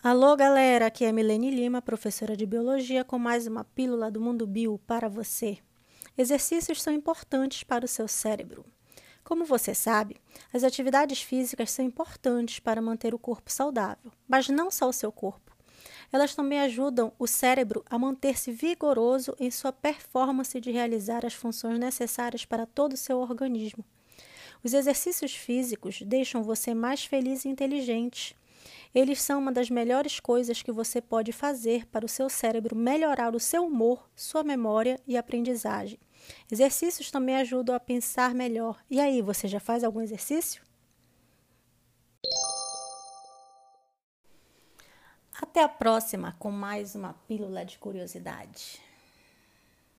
Alô, galera! Aqui é Milene Lima, professora de Biologia, com mais uma pílula do Mundo Bio para você. Exercícios são importantes para o seu cérebro. Como você sabe, as atividades físicas são importantes para manter o corpo saudável, mas não só o seu corpo. Elas também ajudam o cérebro a manter-se vigoroso em sua performance de realizar as funções necessárias para todo o seu organismo. Os exercícios físicos deixam você mais feliz e inteligente eles são uma das melhores coisas que você pode fazer para o seu cérebro melhorar o seu humor, sua memória e aprendizagem. Exercícios também ajudam a pensar melhor. E aí, você já faz algum exercício? Até a próxima com mais uma pílula de curiosidade.